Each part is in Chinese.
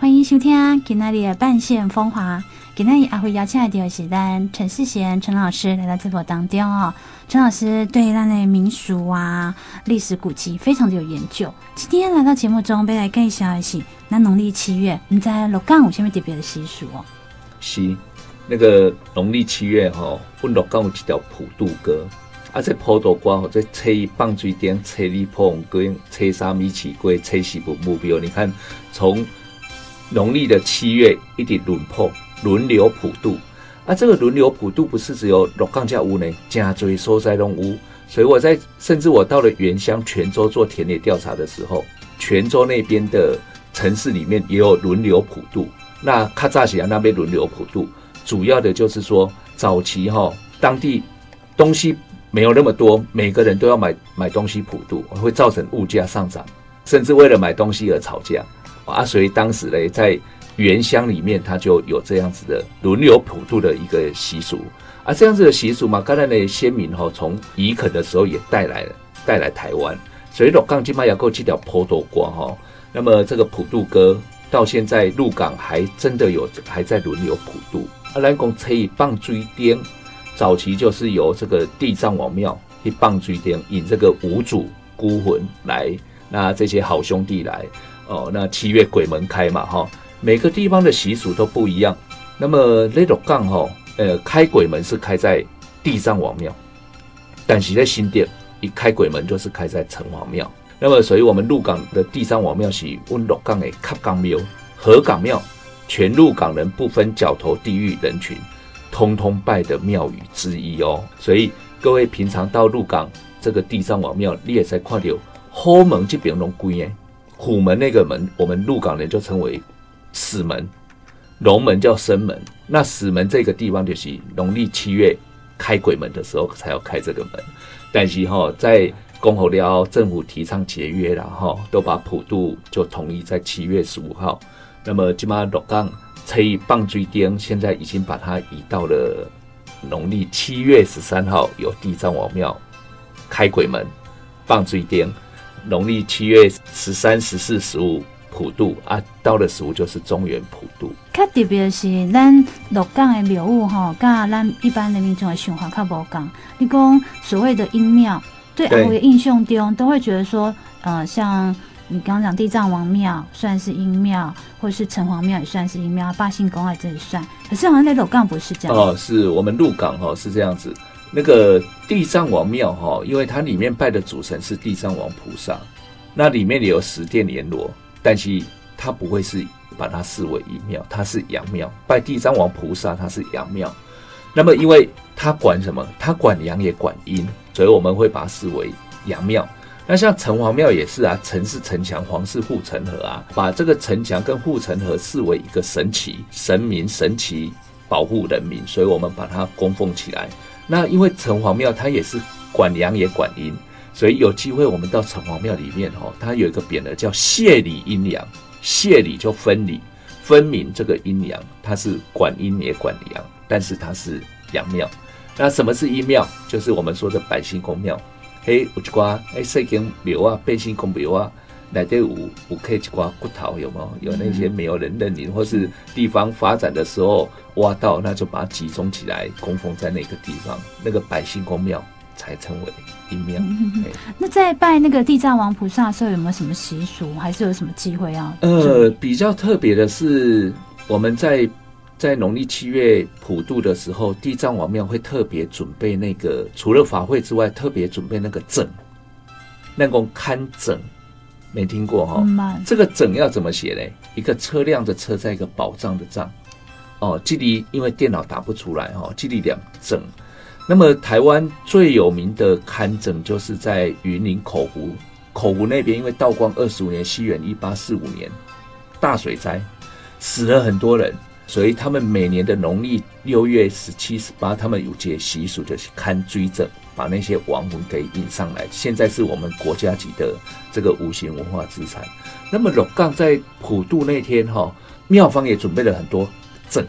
欢迎收听今天的半线风华。今天也会邀请来的是咱陈世贤陈老师来到直播当中哦。陈老师对咱的民俗啊、历史古迹非常的有研究。今天来到节目中，要来介绍一下那农历七月，你在六港有什么特别的习俗哦？是那个农历七月哈，阮六港有一条普渡歌。啊，这普渡歌吼，这初一放水灯，初二破红龟，初三米奇龟，初四步目标。你看，从农历的七月一直轮破，轮流普渡。啊，这个轮流普渡不是只有鹿港才有呢，真多所在拢有。所以我在，甚至我到了原乡泉州做田野调查的时候，泉州那边的城市里面也有轮流普渡。那卡扎西亚那边轮流普渡，主要的就是说，早期哈，当地东西。没有那么多，每个人都要买买东西普渡，会造成物价上涨，甚至为了买东西而吵架啊！所以当时呢，在原乡里面，他就有这样子的轮流普渡的一个习俗啊。这样子的习俗嘛，刚才那先民哈，从移垦的时候也带来了，带来台湾。所以鹿港今嘛要够这条普渡歌哈，那么这个普渡歌到现在鹿港还真的有还在轮流普渡啊。咱讲可以放水灯。早期就是由这个地藏王庙去放水灯，引这个无主孤魂来，那这些好兄弟来哦。那七月鬼门开嘛，哈，每个地方的习俗都不一样。那么那种杠哈，呃，开鬼门是开在地藏王庙，但是在新店一开鬼门就是开在城隍庙。那么，所以我们鹿港的地藏王庙是温鹿港的卡港庙、河港庙，全鹿港人不分角头地域人群。通通拜的庙宇之一哦，所以各位平常到鹿港这个地藏王庙，你也在看到后门这边龙龟耶，虎门那个门，我们鹿港人就称为死门，龙门叫生门。那死门这个地方就是农历七月开鬼门的时候才要开这个门，但是哈、在公侯寮政府提倡节约然后，都把普渡就统一在七月十五号。那么今嘛鹿港。可以放水灯，现在已经把它移到了农历七月十三号，有地藏王庙开鬼门放水灯。农历七月十三、十四、十五普渡啊，到了十五就是中原普渡。较特别是咱鹿港的庙宇吼，跟咱一般的民众的想法较无共。你讲所谓的阴庙，对阿伟的印象中都会觉得说，呃，像。你刚刚讲地藏王庙算是阴庙，或者是城隍庙也算是阴庙，八星宫啊这也算。可是好像在鹿港不是这样哦，是我们鹿港哈是这样子。那个地藏王庙哈，因为它里面拜的主神是地藏王菩萨，那里面有十殿阎罗，但是它不会是把它视为阴庙，它是阳庙。拜地藏王菩萨，它是阳庙。那么因为它管什么？它管阳也管阴，所以我们会把它视为阳庙。那像城隍庙也是啊，城是城墙，隍是护城河啊，把这个城墙跟护城河视为一个神奇神明，神奇保护人民，所以我们把它供奉起来。那因为城隍庙它也是管阳也管阴，所以有机会我们到城隍庙里面哦，它有一个匾额叫谢理阴阳，谢理就分离分明这个阴阳，它是管阴也管阳，但是它是阳庙。那什么是阴庙？就是我们说的百姓公庙。嘿，有一寡哎，细间庙啊，百姓公庙啊，内底有有刻一寡骨头，有吗有？有那些没有人认领，或是地方发展的时候挖到，那就把它集中起来供奉在那个地方，那个百姓公庙才称为阴庙。嗯、那在拜那个地藏王菩萨的时候，有没有什么习俗，还是有什么机会要？呃，比较特别的是，我们在。在农历七月普渡的时候，地藏王庙会特别准备那个，除了法会之外，特别准备那个证，那个看证，没听过哈、哦？这个整要怎么写嘞？一个车辆的车，在一个保障的障，哦，这里因为电脑打不出来哈，这里两整。那么台湾最有名的看证就是在云林口湖，口湖那边因为道光二十五年，西元一八四五年大水灾，死了很多人。所以他们每年的农历六月十七、十八，他们有节习俗，就是看追着把那些亡魂给引上来。现在是我们国家级的这个无形文化资产。那么龙杠在普渡那天，哈，庙方也准备了很多枕，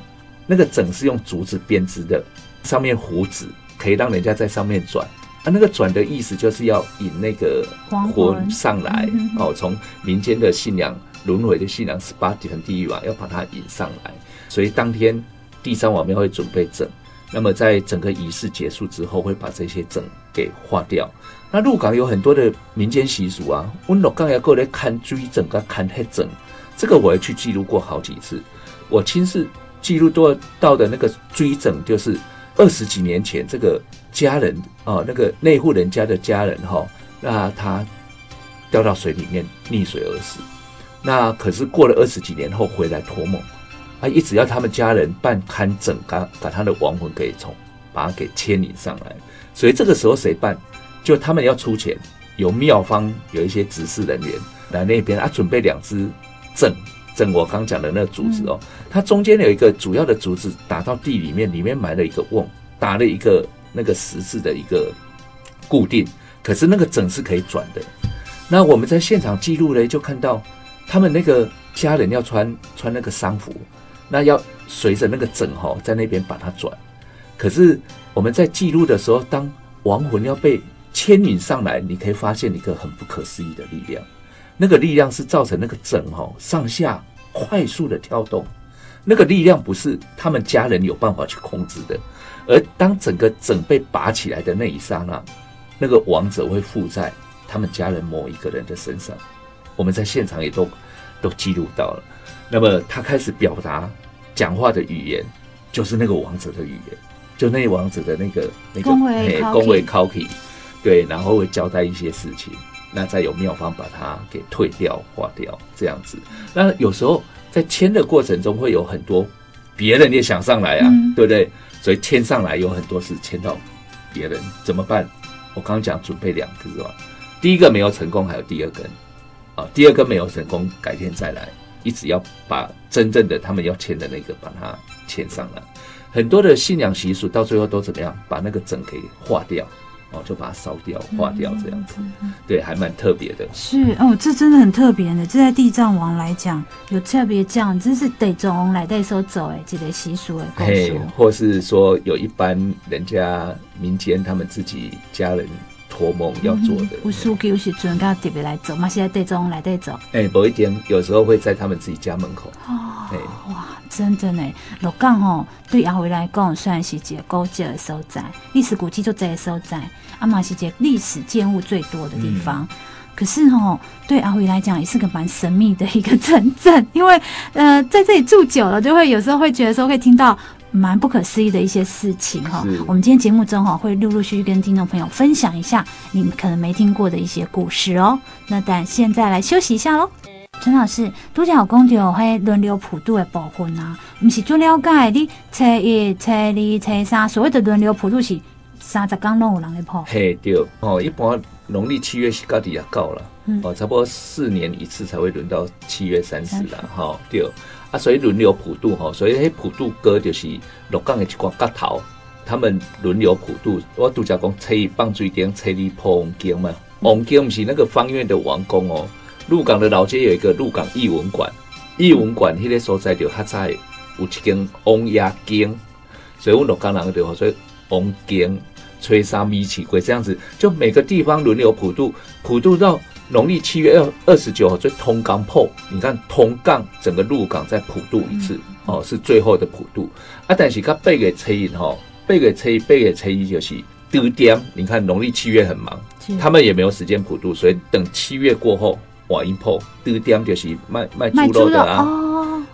那个枕是用竹子编织的，上面糊纸，可以让人家在上面转。啊，那个转的意思就是要引那个魂上来，哦，从民间的信仰轮回的信仰十八层地狱啊，要把它引上来。所以当天第三王庙会准备整，那么在整个仪式结束之后，会把这些整给化掉。那鹿港有很多的民间习俗啊，我鹿港要过来看追整跟看黑整，这个我也去记录过好几次。我亲自记录多到的那个追整，就是二十几年前这个家人哦，那个内户人家的家人哈、哦，那他掉到水里面溺水而死。那可是过了二十几年后回来托梦。啊！一直要他们家人办勘整，把把他的亡魂给从把他给牵引上来。所以这个时候谁办？就他们要出钱，由庙方有一些执事人员来那边啊，准备两只整整我刚讲的那个竹子哦，它中间有一个主要的竹子打到地里面，里面埋了一个瓮，打了一个那个十字的一个固定。可是那个整是可以转的。那我们在现场记录呢，就看到他们那个家人要穿穿那个丧服。那要随着那个整哈，在那边把它转。可是我们在记录的时候，当亡魂要被牵引上来，你可以发现一个很不可思议的力量。那个力量是造成那个整哈上下快速的跳动。那个力量不是他们家人有办法去控制的。而当整个整被拔起来的那一刹那，那个亡者会附在他们家人某一个人的身上。我们在现场也都都记录到了。那么他开始表达讲话的语言，就是那个王者的语言，就那王者的那个那个恭维 cookie，对，然后会交代一些事情，那再有妙方把它给退掉、化掉这样子。那有时候在签的过程中，会有很多别人也想上来啊，嗯、对不对？所以签上来有很多是签到别人怎么办？我刚刚讲准备两个是吧？第一个没有成功，还有第二根啊，第二根没有成功，改天再来。一直要把真正的他们要签的那个把它签上来，很多的信仰习俗到最后都怎么样？把那个整给化掉，哦，就把它烧掉、化掉这样子，对，还蛮特别的。是哦，这真的很特别的。这在地藏王来讲有特别这样，真是得从来带收走哎，这个习俗哎，嘿，或是说有一般人家民间他们自己家人。托梦要做的，有需求时阵，他特别来走嘛。现在带中来带走，哎，不一定，有时候会在他们自己家门口。哦，哇，真的呢。鹿港吼，对阿辉来讲，虽然是一个古迹的所在，历史古迹就这个所在，啊嘛是一个历史建物最多的地方。嗯、可是吼，对阿辉来讲，也是个蛮神秘的一个城镇，因为呃，在这里住久了，就会有时候会觉得说会听到。蛮不可思议的一些事情哈，我们今天节目中哈会陆陆续续跟听众朋友分享一下你们可能没听过的一些故事哦。那但现在来休息一下喽。陈老师，都讲讲到会轮流普渡的部分啊，不是最了解你初一、初二、初三，所谓的轮流普渡是三十天拢有人来普？嘿，对哦，一般农历七月是到底也够了，嗯、哦，差不多四年一次才会轮到七月三十了，哈，对。啊，所以轮流普渡吼，所以迄普渡歌就是鹿港的一挂角头，他们轮流普渡。我拄则讲初一放水顶，初二破王经嘛。王经不是那个方院的王宫哦。鹿港的老街有一个鹿港艺文馆，艺文馆迄个所在就较早有一间王爷经，所以我鹿港人就所以王经吹沙米奇鬼这样子，就每个地方轮流普渡，普渡到。农历七月二二十九号，最通港破，你看通港整个鹿港再普渡一次，哦，是最后的普渡啊。但是他背给车印哈，背给车背给车印就是丢点。你看农历七月很忙，他们也没有时间普渡，所以等七月过后，瓦一破丢点就是卖卖猪肉的啊。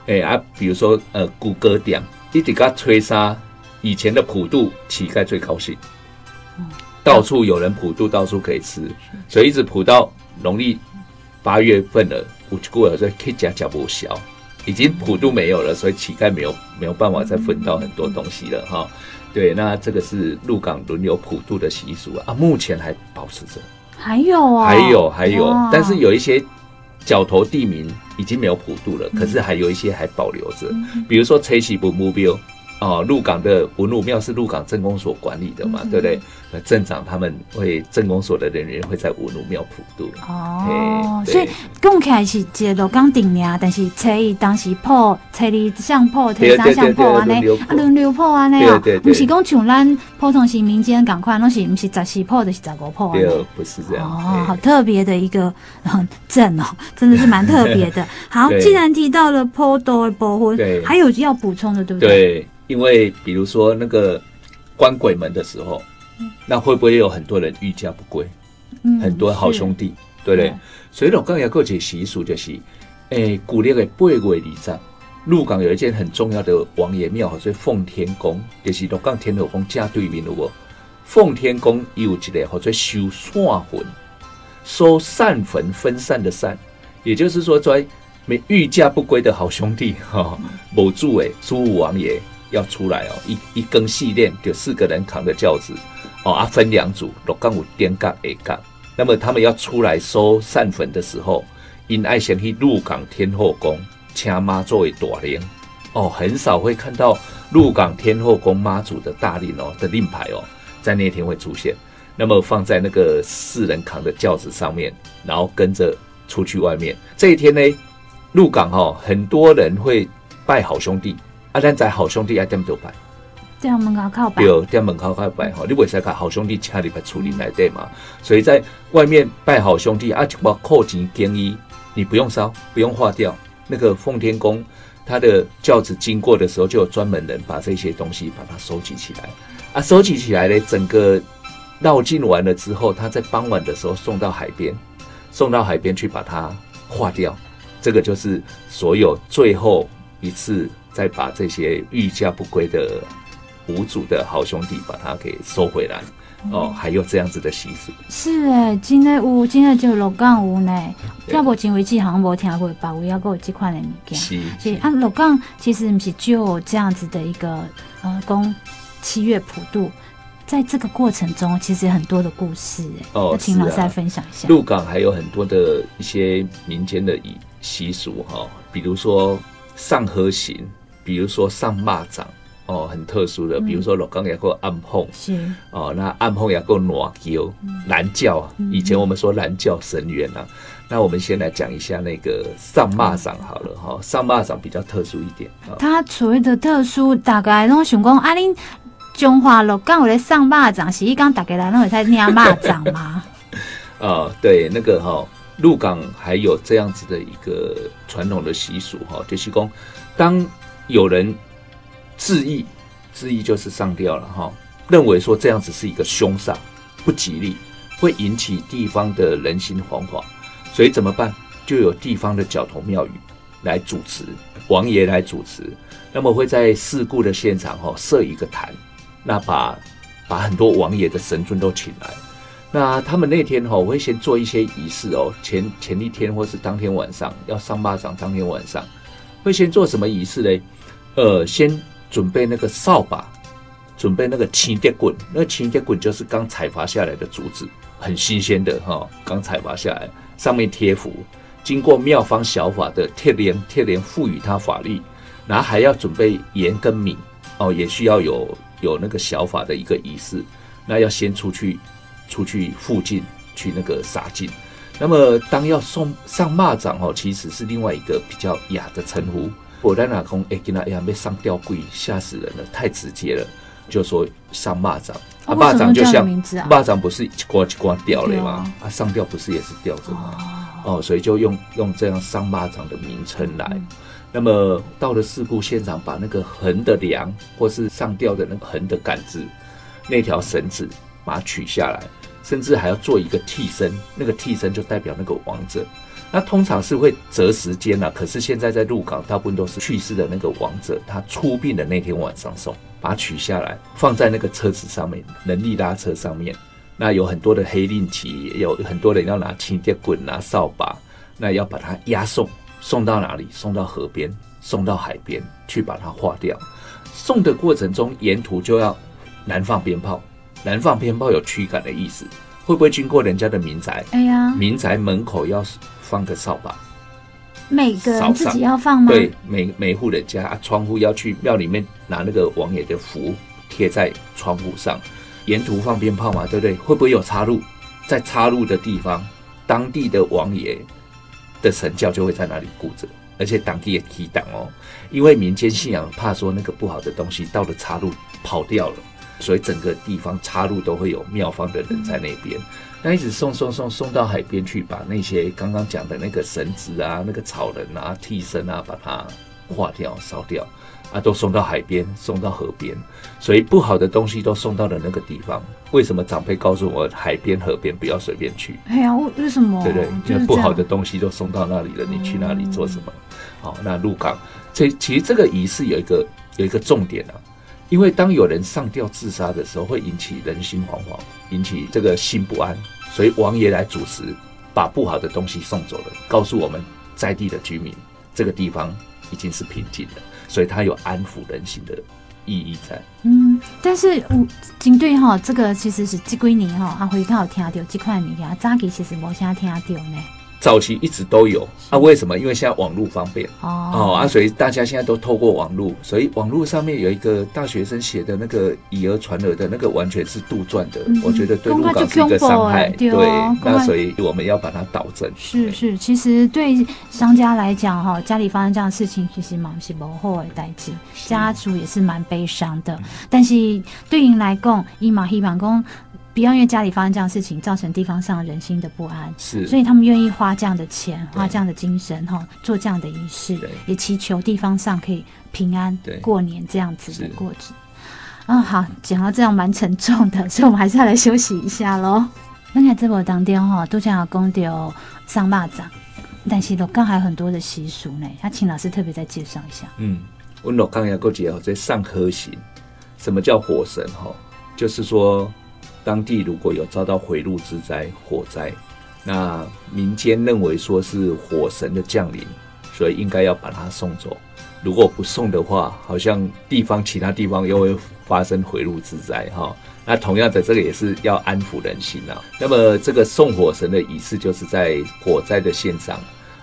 哎啊，比如说呃，谷歌店一直个吹沙，以前的普渡乞丐最高兴，到处有人普渡，到处可以吃，所以一直普到。农历八月份了，我过了，所以可以讲讲不小，已经普渡没有了，所以乞丐没有没有办法再分到很多东西了哈。对，那这个是鹿港轮流普渡的习俗啊，目前还保持着。还有啊，还有还有，但是有一些角头地名已经没有普渡了，可是还有一些还保留着，比如说七夕不目标，哦，鹿港的文武庙是鹿港镇公所管理的嘛，嗯、对不对？那镇长他们会镇公所的人员会在文武庙普渡。哦，所以讲起来是一个鹿港顶名，但是初一当时破，初二相破，初三相破安尼，啊轮流破安尼哦，不是讲像咱普通是民间赶快，拢是不是十四破就是十五破啊？对，不是这样。哦，好特别的一个 镇哦，真的是蛮特别的。好，既然提到了普渡的部分，对，还有要补充的，对不对？对。因为比如说那个关鬼门的时候，那会不会有很多人欲嫁不归？嗯，很多好兄弟，对不对？所以鹿港有个习俗就是，诶，古历的八月二十，鹿港有一间很重要的王爷庙，所以奉天宫，就是鹿港天后宫正对面的无。奉天宫有一个或者收散魂，收散魂分散的散，也就是说，在没欲驾不归的好兄弟哈，某主诶，苏武王爷。要出来哦，一一根细链，就四个人扛着轿子，哦啊，分两组，六杠五点杠 A 杠。那么他们要出来收散坟的时候，因爱先去鹿港天后宫请妈作为大灵哦，很少会看到鹿港天后宫妈祖的大令哦的令牌哦，在那天会出现。那么放在那个四人扛的轿子上面，然后跟着出去外面。这一天呢，鹿港哦，很多人会拜好兄弟。啊，咱在好兄弟爱点都拜，在门口靠拜，对，在门口靠拜哈。你为啥讲好兄弟请你来处理来对嘛？所以在外面拜好兄弟啊，我扣钱给你，你不用烧，不用化掉。那个奉天宫，他的轿子经过的时候，就有专门人把这些东西把它收集起来啊，收集起来呢，整个绕境完了之后，他在傍晚的时候送到海边，送到海边去把它化掉。这个就是所有最后一次。再把这些欲驾不归的无主的好兄弟，把他给收回来哦，还有这样子的习俗。是诶，真的有，真的就鹿港有呢。要不前为止好像没听过，别位也有这款的物件。是是啊，鹿港其实不是就这样子的一个呃，供七月普渡，在这个过程中，其实很多的故事诶。哦，请老师来分享一下。鹿港还有很多的一些民间的习俗哈，比如说上河行。比如说上蚂蚱哦，很特殊的。比如说鹿港也过暗凤，是哦，那暗凤也过暖叫蓝叫啊。以前我们说蓝叫神员、啊，那我们先来讲一下那个上蚂蚱好了哈。上蚂蚱比较特殊一点，它所谓的特殊，大概拢想讲啊，恁中华鹿港有咧上蚂蚱，是伊讲大家来拢会在念蚂蚱吗？啊，对，那个哈，鹿港还有这样子的一个传统的习俗哈，就是讲当。有人质疑，质疑就是上吊了哈，认为说这样子是一个凶煞，不吉利，会引起地方的人心惶惶，所以怎么办？就有地方的角头庙宇来主持，王爷来主持，那么会在事故的现场哈设一个坛，那把把很多王爷的神尊都请来，那他们那天哈会先做一些仪式哦，前前一天或是当天晚上要上坝掌，当天晚上会先做什么仪式嘞？呃，先准备那个扫把，准备那个青叶棍，那个青叶棍就是刚采伐下来的竹子，很新鲜的哈，刚采伐下来，上面贴符，经过妙方小法的铁莲，铁莲赋予它法力，然后还要准备盐跟米，哦，也需要有有那个小法的一个仪式，那要先出去，出去附近去那个撒进，那么当要送上蚂蚱哦，其实是另外一个比较雅的称呼。我在那空哎，跟他哎呀，被上吊鬼吓死人了，太直接了，就说上蚂蚱啊，蚂蚱就像蚂蚱不是一刮一刮掉了吗？啊，上吊不是也是吊着吗？哦，所以就用用这样上蚂蚱的名称来。那么到了事故现场，把那个横的梁或是上吊的那个横的杆子，那条绳子把它取下来，甚至还要做一个替身，那个替身就代表那个亡者。那通常是会择时间啊，可是现在在鹿港，大部分都是去世的那个亡者，他出殡的那天晚上送，把它取下来，放在那个车子上面，人力拉车上面。那有很多的黑令旗，有很多人要拿青铁棍、拿扫把，那要把它押送，送到哪里？送到河边，送到海边去把它化掉。送的过程中，沿途就要燃放鞭炮，燃放鞭炮有驱赶的意思。会不会经过人家的民宅？哎呀，民宅门口要放个扫把，每个人自己要放吗？对，每每户人家啊，窗户要去庙里面拿那个王爷的符贴在窗户上，沿途放鞭炮嘛，对不对？会不会有插入？在插入的地方，当地的王爷的神教就会在那里顾着，而且当地也提档哦，因为民间信仰怕说那个不好的东西到了插入跑掉了，所以整个地方插入都会有庙方的人在那边。那一直送送送送到海边去，把那些刚刚讲的那个绳子啊、那个草人啊、替身啊，把它化掉、烧掉啊，都送到海边、送到河边，所以不好的东西都送到了那个地方。为什么长辈告诉我海边、河边不要随便去？哎呀，为为什么？对对，因为不好的东西都送到那里了，你去那里做什么？好，那入港这其实这个仪式有一个有一个重点啊。因为当有人上吊自杀的时候，会引起人心惶惶，引起这个心不安，所以王爷来主持，把不好的东西送走了，告诉我们在地的居民，这个地方已经是平静的，所以它有安抚人心的意义在。嗯，但是我针对哈这个其实是这几年哈阿辉刚好听到这块物件，早期其实无啥听到呢。早期一直都有啊，为什么？因为现在网络方便哦，哦啊，所以大家现在都透过网络，所以网络上面有一个大学生写的那个以讹传讹的那个，完全是杜撰的，嗯、我觉得对鹿港是一个伤害。对，对，那所以我们要把它导正。是是，其实对商家来讲哈，家里发生这样的事情，其实蛮是不好的代志，家族也是蛮悲伤的。但是对您来讲，伊嘛希望讲。不要因为家里发生这样的事情，造成地方上人心的不安，是，所以他们愿意花这样的钱，花这样的精神，哈，做这样的仪式，也祈求地方上可以平安过年这样子的过程。啊，好，讲到这样蛮沉重的，所以我们还是要来休息一下喽。那在这波当中哈，都想要讲到上蚂蚱，但是鹿港还有很多的习俗呢，他请老师特别再介绍一下。嗯，我鹿港要过节在上河行，什么叫火神？哈，就是说。当地如果有遭到回路之灾、火灾，那民间认为说是火神的降临，所以应该要把它送走。如果不送的话，好像地方其他地方又会发生回路之灾哈。那同样的，这个也是要安抚人心啊。那么这个送火神的仪式，就是在火灾的现场，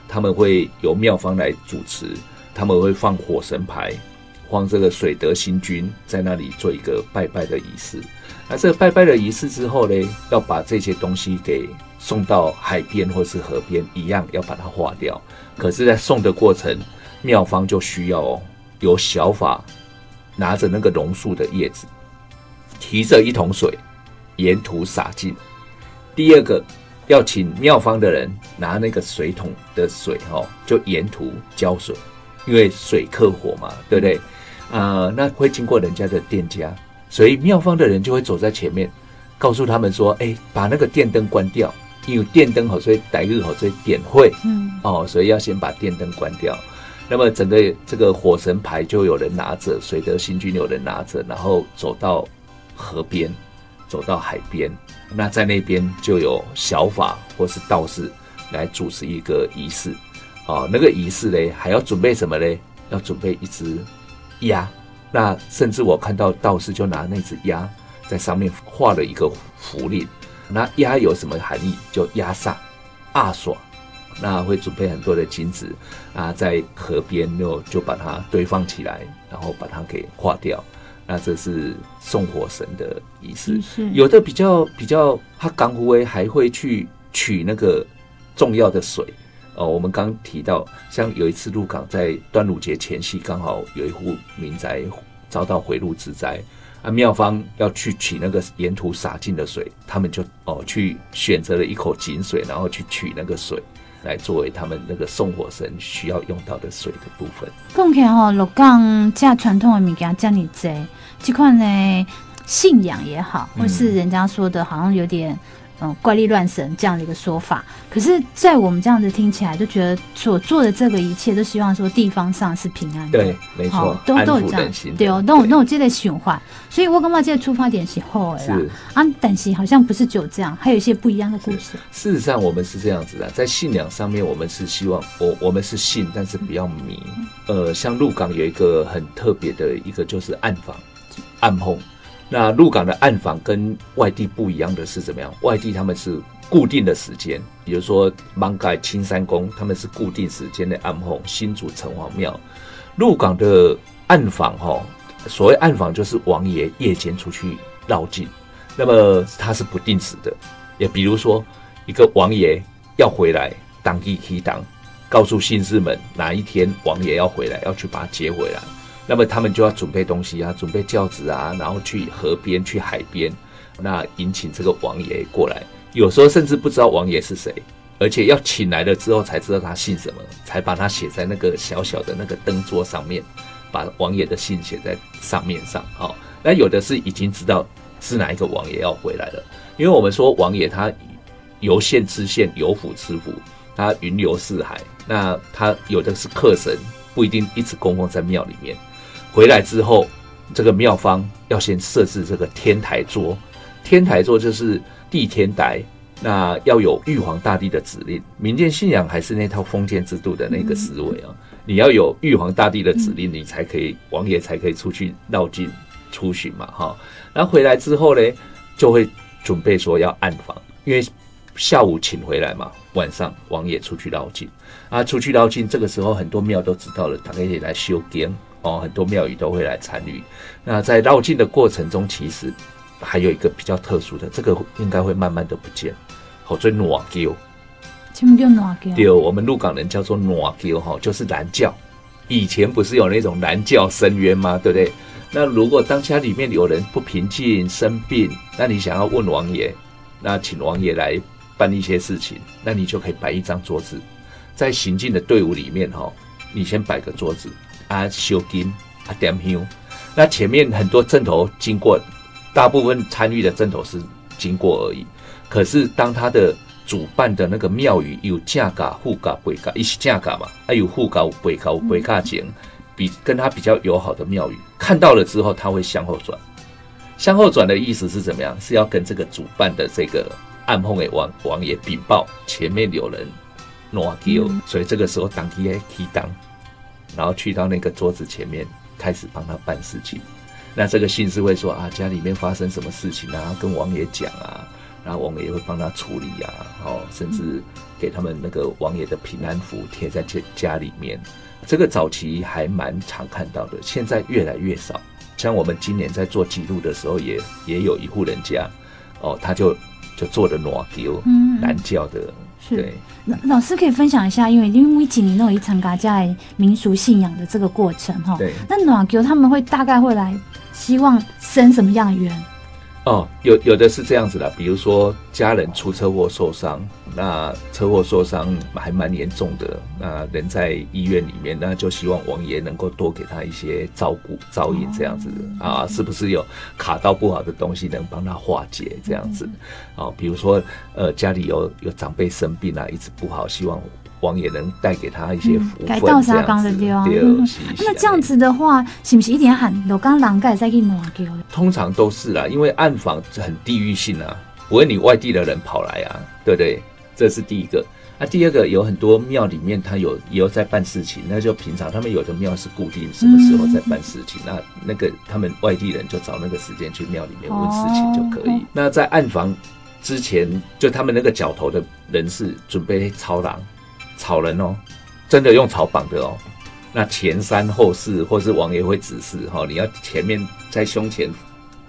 他们会由庙方来主持，他们会放火神牌，放这个水德星君在那里做一个拜拜的仪式。那这个拜拜的仪式之后呢，要把这些东西给送到海边或是河边，一样要把它化掉。可是，在送的过程，庙方就需要哦，有小法拿着那个榕树的叶子，提着一桶水，沿途洒尽。第二个，要请庙方的人拿那个水桶的水哦，就沿途浇水，因为水克火嘛，对不对？啊、呃，那会经过人家的店家。所以庙方的人就会走在前面，告诉他们说：“哎、欸，把那个电灯关掉，因为电灯好，所以歹日好，所以点会，嗯，哦，所以要先把电灯关掉。那么整个这个火神牌就有人拿着，水德星君有人拿着，然后走到河边，走到海边，那在那边就有小法或是道士来主持一个仪式。哦，那个仪式嘞，还要准备什么嘞？要准备一只鸭。”那甚至我看到道士就拿那只鸭在上面画了一个符令，那鸭有什么含义？就鸭煞、阿耍，那会准备很多的金子啊，在河边就就把它堆放起来，然后把它给化掉。那这是送火神的仪式。是有的比较比较，他港湖威还会去取那个重要的水。哦，我们刚提到，像有一次入港在端午节前夕，刚好有一户民宅遭到回路之灾，啊，庙方要去取那个沿途洒进的水，他们就哦去选择了一口井水，然后去取那个水，来作为他们那个送火神需要用到的水的部分。讲起来哦，鹿港这传统的物件这么多，这款呢信仰也好，或是人家说的好像有点。嗯，怪力乱神这样的一个说法，可是，在我们这样子听起来，就觉得所做的这个一切，都希望说地方上是平安的。对，没错，都都有这样，对哦，那我那我这类循环。所以我刚刚这个出发点是好的啦，是啊，但是好像不是只有这样，还有一些不一样的故事。事实上，我们是这样子的，在信仰上面，我们是希望我我们是信，但是不要迷。呃，像鹿港有一个很特别的一个，就是暗访、暗梦。那鹿港的暗访跟外地不一样的是怎么样？外地他们是固定的时间，比如说芒盖青山宫，他们是固定时间的暗访；新竹城隍庙，鹿港的暗访哈，所谓暗访就是王爷夜间出去绕境，那么他是不定时的。也比如说一个王爷要回来，当地提当，告诉信士们哪一天王爷要回来，要去把他接回来。那么他们就要准备东西啊，准备轿子啊，然后去河边、去海边，那迎请这个王爷过来。有时候甚至不知道王爷是谁，而且要请来了之后才知道他姓什么，才把他写在那个小小的那个灯桌上面，把王爷的姓写在上面上。好，那有的是已经知道是哪一个王爷要回来了，因为我们说王爷他由县知县，由府知府，他云游四海，那他有的是客神，不一定一直供奉在庙里面。回来之后，这个庙方要先设置这个天台座，天台座就是地天台，那要有玉皇大帝的指令。民间信仰还是那套封建制度的那个思维啊，你要有玉皇大帝的指令，你才可以王爷才可以出去绕境出巡嘛，哈。然后回来之后呢，就会准备说要暗访，因为下午请回来嘛，晚上王爷出去绕境啊，出去绕境，这个时候很多庙都知道了，大家也来修经。哦，很多庙宇都会来参与。那在绕境的过程中，其实还有一个比较特殊的，这个应该会慢慢的不见。好，叫暖轿，什么叫暖轿？对，我们鹿港人叫做暖轿，哈，就是蓝教。以前不是有那种蓝教深渊吗？对不对？那如果当家里面有人不平静、生病，那你想要问王爷，那请王爷来办一些事情，那你就可以摆一张桌子，在行进的队伍里面，哈，你先摆个桌子。啊，修金啊，点香。那前面很多阵头经过，大部分参与的阵头是经过而已。可是当他的主办的那个庙宇有正轧、副轧、背轧，一起正轧嘛，啊有副轧、有背轧、有背轧前，比跟他比较友好的庙宇看到了之后，他会向后转。向后转的意思是怎么样？是要跟这个主办的这个暗凤的王王爷禀报前面有人挪丢，所以这个时候当地起当。然后去到那个桌子前面，开始帮他办事情。那这个信是会说啊，家里面发生什么事情啊，跟王爷讲啊，然后王爷也会帮他处理呀、啊，哦，甚至给他们那个王爷的平安符贴在家家里面。这个早期还蛮常看到的，现在越来越少。像我们今年在做记录的时候也，也也有一户人家，哦，他就就做的暖丢，嗯，南教的。对，老老师可以分享一下，因为因为每几年都有一场大家民俗信仰的这个过程哈。对。那暖 Q 他们会大概会来，希望生什么样的缘？哦，有有的是这样子的，比如说家人出车祸受伤，那车祸受伤还蛮严重的，那人在医院里面，那就希望王爷能够多给他一些照顾、照应这样子、哦、啊，是不是有卡到不好的东西能帮他化解这样子？啊、哦，比如说呃家里有有长辈生病啊，一直不好，希望。王也能带给他一些福分，改道沙缸的地方。那这样子的话，是不是一点喊老刚狼盖再给暖掉？通常都是啦，因为暗访很地域性啊，不会你外地的人跑来啊，对不对？这是第一个。那、啊、第二个，有很多庙里面他有也有在办事情，那就平常他们有的庙是固定什么时候在办事情，嗯、那那个他们外地人就找那个时间去庙里面问事情就可以。哦、那在暗访之前，就他们那个角头的人士准备操狼。草人哦，真的用草绑的哦。那前三后四，或是王爷会指示哈，你要前面在胸前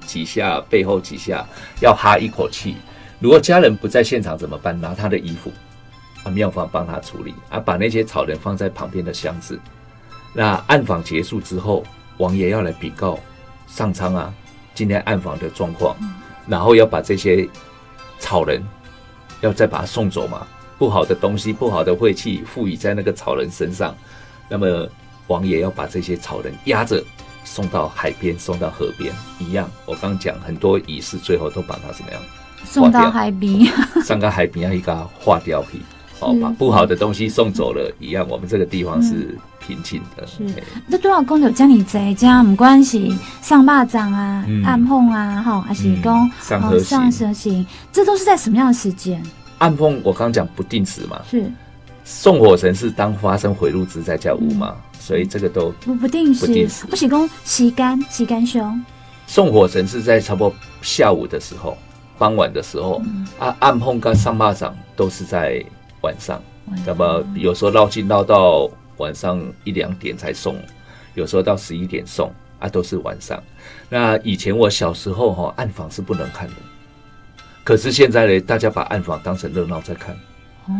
几下，背后几下，要哈一口气。如果家人不在现场怎么办？拿他的衣服，啊，妙方帮他处理啊，把那些草人放在旁边的箱子。那暗访结束之后，王爷要来禀告上苍啊，今天暗访的状况，然后要把这些草人要再把他送走嘛。不好的东西，不好的晦气附于在那个草人身上，那么王爷要把这些草人压着送到海边，送到河边一样。我刚讲很多仪式，最后都把它怎么样？送到海边，上个海边要一个化掉皮，哦，把不好的东西送走了一样。我们这个地方是平静的。是，那多少公有家里在家，没关系，上坝掌啊，暗凤啊，哈，还是讲上河上河行，这都是在什么样的时间？暗凤，我刚讲不定时嘛，是。送火神是当发生回路之灾叫五嘛，嗯、所以这个都不不定时，不定时。不是讲时间时间上，送火神是在差不多下午的时候，傍晚的时候，嗯、啊，暗碰跟上巴掌都是在晚上，那么有时候绕境绕到晚上一两点才送，有时候到十一点送，啊，都是晚上。那以前我小时候哈，暗访是不能看的，可是现在呢，大家把暗访当成热闹在看。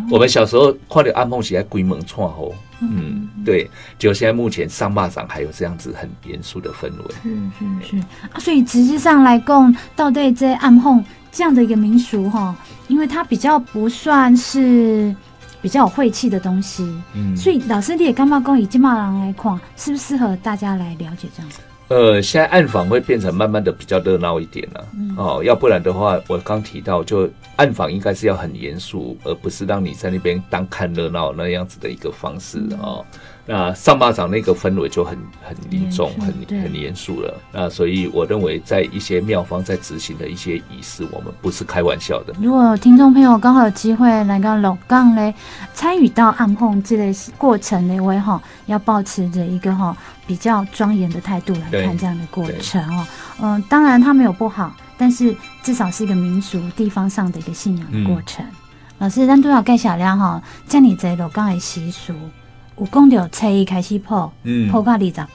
我们小时候看到暗梦起来鬼门串吼，嗯，对，就现在目前上坝上还有这样子很严肃的氛围，是是是。啊，所以实际上来讲，到底这暗碰这样的一个民俗哈，因为它比较不算是比较有晦气的东西，嗯，所以老师你也干嘛讲以金马郎来看，适不适合大家来了解这样子？呃，现在暗访会变成慢慢的比较热闹一点了，嗯、哦，要不然的话，我刚提到就暗访应该是要很严肃，而不是让你在那边当看热闹那样子的一个方式啊。那上巴掌那个氛围就很很凝重，很很严肃了。那所以我认为，在一些庙方在执行的一些仪式，我们不是开玩笑的。如果听众朋友刚好有机会来到老港嘞，参与到暗碰这类过程嘞，我也哈要保持着一个哈比较庄严的态度来看这样的过程哦。嗯，当然它没有不好，但是至少是一个民俗地方上的一个信仰的过程。嗯、老师，咱都要介绍了哈，这里在鹿港的习俗。有讲到初一开始破，破到二十九，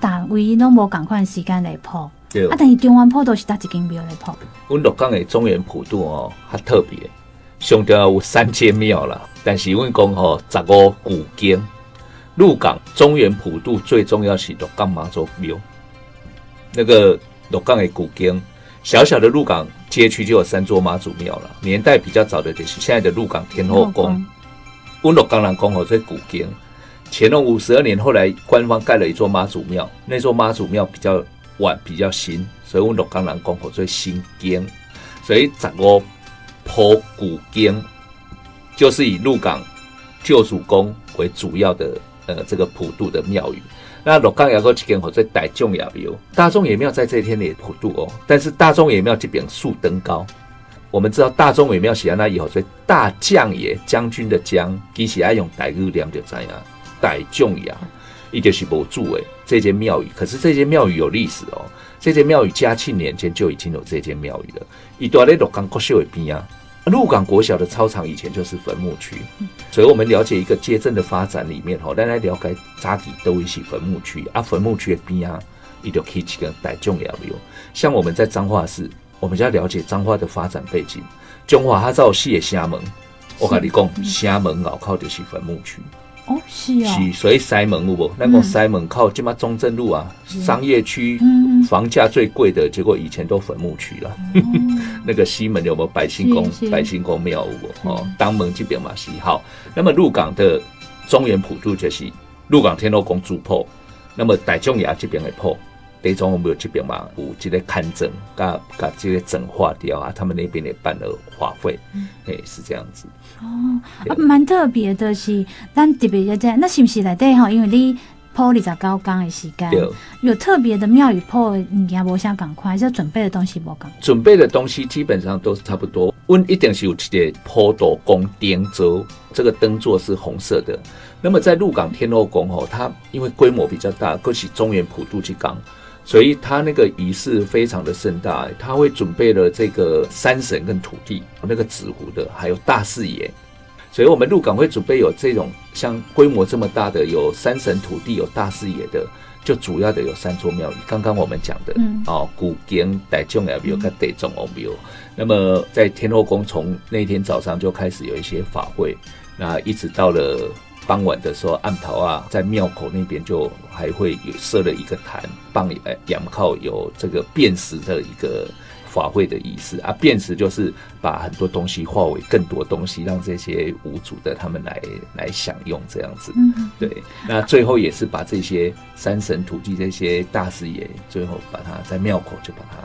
但唯一拢无共款时间来破。对啊，但是中原普渡是搭一间庙来破？阮鹿港的中原普渡哦，较特别，上吊有三间庙啦。但是阮讲吼，十五古经，鹿港中原普渡最重要是鹿港妈祖庙。那个鹿港的古经，小小的鹿港街区就有三座妈祖庙了。年代比较早的就是现在的鹿港天后宫。阮鹿港人讲吼，这古经。乾隆五十二年，后来官方盖了一座妈祖庙，那座妈祖庙比较晚，比较新，所以我鹿港人讲吼做新经，所以十五普古经就是以鹿港救主宫为主要的呃这个普渡的庙宇。那鹿港也有一间叫做大众爷庙，大众爷庙在这一天也普渡哦，但是大众爷庙这边竖灯高。我们知道大众爷庙写在那以后，所以大将爷将军的将，其实爱用台语念就知样。大众雅，一个是无主诶，这间庙宇，可是这间庙宇有历史哦。这间庙宇嘉庆年间就已经有这间庙宇了。一段咧鹿港国小的边啊，鹿港国小的操场以前就是坟墓区，所以我们了解一个街镇的发展里面，吼，咱来了解早期都一是坟墓区啊。坟墓区的边啊，一条可以去跟大众爷庙。像我们在彰化市，我们就要了解彰化的发展背景。中华它造系的厦门，我跟你讲，厦门老靠就是坟墓区。哦，是啊、哦，是，所以西门有无？那个西门靠这嘛中正路啊，嗯、商业区，嗯、房价最贵的，结果以前都坟墓区了。嗯、那个西门有没有百姓宫？百姓宫庙有无？哦，当门这边嘛是好。那么鹿港的中原普渡就是鹿港天后宫主破，那么大众也这边的破。北中我们有这边嘛，有这个看诊，把把这个整化掉啊。他们那边也办了花费，哎、嗯，是这样子。哦，蛮特别的是，咱特别要这样，那是不是来对哈？因为你破二十九天的时间，有特别的庙宇破，你也无想赶快，就准备的东西无赶。准备的东西基本上都是差不多。温一定是有一个普渡宫灯座，这个灯座是红色的。那么在鹿港天后宫哦，它因为规模比较大，更是中原普渡之港。所以他那个仪式非常的盛大，他会准备了这个山神跟土地，那个纸糊的，还有大四爷。所以我们鹿港会准备有这种像规模这么大的，有山神、土地、有大四爷的，就主要的有三座庙宇。刚刚我们讲的，嗯，哦，古经大众爷庙跟大众王庙。那么在天后宫，从那天早上就开始有一些法会，那一直到了。傍晚的时候，暗头啊，在庙口那边就还会有设了一个坛，帮呃仰靠有这个辨识的一个法会的仪式啊。辨识就是把很多东西化为更多东西，让这些无主的他们来来享用这样子。嗯，对。那最后也是把这些山神土地这些大师爷，最后把它在庙口就把它。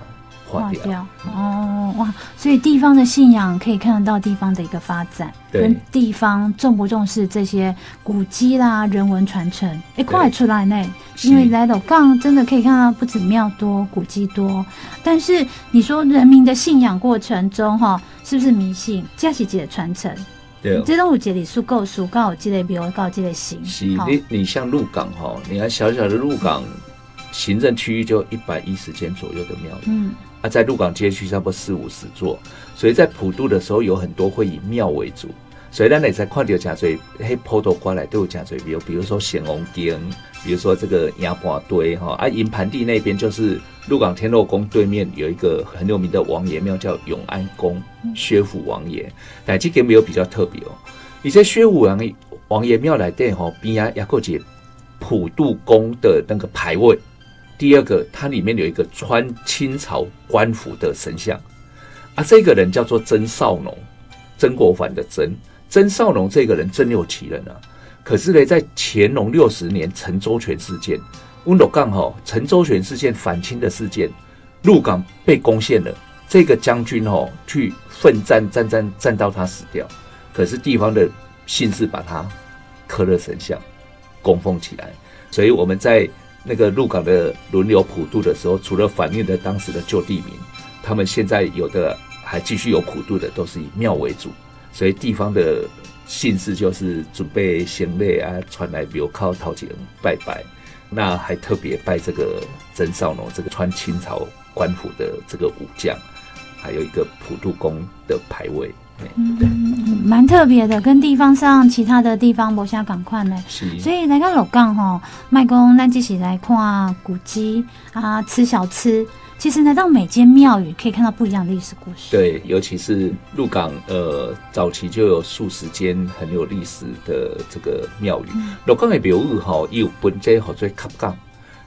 化掉哦哇，所以地方的信仰可以看得到地方的一个发展，跟地方重不重视这些古迹啦、人文传承，哎，快出来呢！因为来鹿港真的可以看到不止庙多、古迹多，但是你说人民的信仰过程中哈，是不是迷信？这是几的传承？对、哦，这种有节礼数够数够几里庙够几里行。是，你你像鹿港哈，你看小小的鹿港。行政区域就一百一十间左右的庙宇，嗯，啊，在鹿港街区差不多四五十座，所以在普渡的时候有很多会以庙为主，所以咱也在看到真侪迄普渡过来都有真侪庙，比如说显龙殿，比如说这个鸭脖堆哈，啊，营盘地那边就是鹿港天后宫对面有一个很有名的王爷庙叫永安宫薛府王爷，但这个庙比较特别哦，你在薛府王王爷庙来对吼边啊雅克节普渡宫的那个牌位。第二个，它里面有一个穿清朝官服的神像，啊，这个人叫做曾少农，曾国藩的曾，曾少农这个人真有其人啊。可是呢，在乾隆六十年陈周全事件，温斗刚好陈周全事件反清的事件，鹿港被攻陷了，这个将军哦去奋战战战战到他死掉，可是地方的信士把他刻了神像，供奉起来，所以我们在。那个入港的轮流普渡的时候，除了反映的当时的旧地名，他们现在有的还继续有普渡的，都是以庙为主，所以地方的姓氏就是准备行类啊，传来庙口头前拜拜，那还特别拜这个曾少农这个穿清朝官服的这个武将，还有一个普渡宫的牌位。嗯，对，蛮特别的，跟地方上其他的地方不相赶快呢。是，所以来到鹿港哈，卖公咱继续来看古迹啊，吃小吃。其实来到每间庙宇，可以看到不一样的历史故事。对，尤其是鹿港，呃，早期就有数十间很有历史的这个庙宇。鹿港的庙宇哈，有本街好做卡港。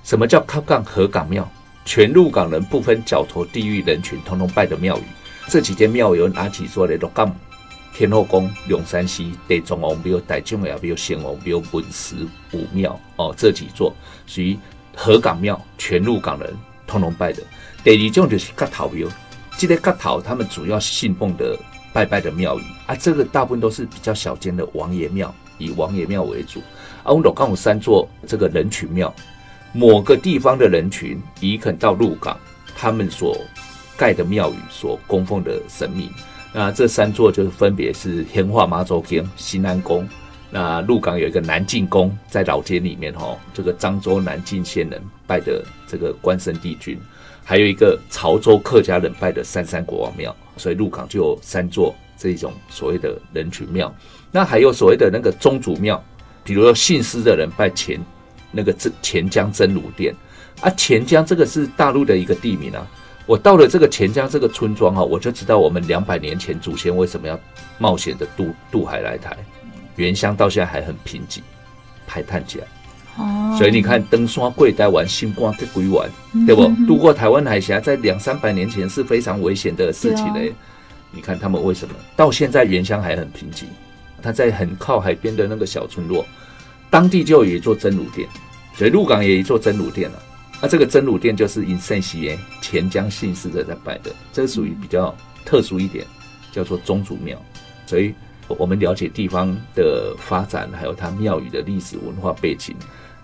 什么叫卡港合港庙？全鹿港人不分角头地域人群，统统拜的庙宇。这几间庙有哪几座的？鹿港天后宫、龙山寺、地藏王庙、大众庙、庙仙王庙、文石武庙哦，这几座属于河港庙，全鹿港人通通拜的。第二种就是角头庙，这个角头他们主要信奉的拜拜的庙宇啊，这个大部分都是比较小间的王爷庙，以王爷庙为主。啊，我们鹿港有三座这个人群庙，某个地方的人群移垦到鹿港，他们所盖的庙宇所供奉的神明，那这三座就是分别是天化妈祖宫、新安宫。那鹿港有一个南靖宫，在老街里面哈，这个漳州南靖县人拜的这个关圣帝君，还有一个潮州客家人拜的三山国王庙。所以鹿港就有三座这种所谓的人群庙。那还有所谓的那个宗主庙，比如说姓施的人拜钱那个真钱江真如殿啊，钱江这个是大陆的一个地名啊。我到了这个钱江这个村庄哈，我就知道我们两百年前祖先为什么要冒险的渡渡海来台，原乡到现在还很贫瘠，排碳起来。哦，所以你看登山贵台湾，心肝在鬼玩，对不？渡过台湾海峡，在两三百年前是非常危险的事情嘞。你看他们为什么到现在原乡还很贫瘠？他在很靠海边的那个小村落，当地就有一座真鲁殿，所以鹿港也有一座真鲁殿了。那、这个真如殿就是因圣西耶钱江姓氏的在拜的，这属于比较特殊一点，叫做宗主庙。所以我们了解地方的发展，还有它庙宇的历史文化背景，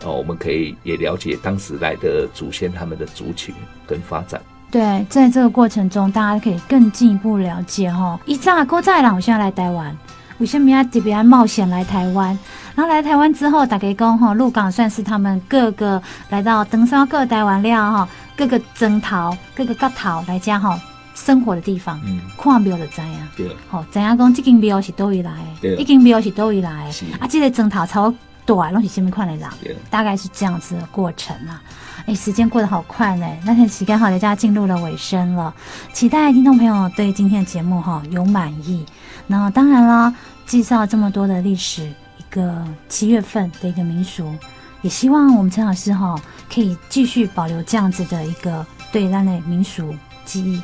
哦，我们可以也了解当时来的祖先他们的族群跟发展。对，在这个过程中，大家可以更进一步了解哈、一乍过再来，我现在来台湾。为什么要特别冒险来台湾？然后来台湾之后，大家讲哈，鹿港算是他们各个来到登山各台湾料哈，各个征讨、各个角头来家哈生活的地方。嗯，看庙就知啊。对。好，怎样讲？这间庙是多位来？对。一间庙是多位来？啊，这个征讨超短，拢是什么款的人？对。大概是这样子的过程啊。哎，时间过得好快呢。那天时间好，大家进入了尾声了。期待听众朋友对今天的节目哈有满意。那当然啦，介绍这么多的历史，一个七月份的一个民俗，也希望我们陈老师哈可以继续保留这样子的一个对咱的民俗记忆，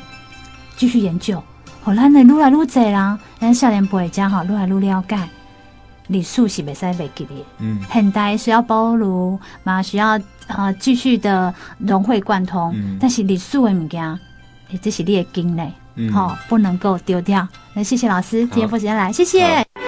继续研究。好，咱的愈来愈济啦，咱少年辈家哈愈来愈了解，礼数是袂使袂记的。嗯，现代需要保留，嘛需要呃继续的融会贯通。但是礼数的物件，这是你的经历。嗯哦，不能够丢掉。那谢谢老师，今天不时间来，谢谢。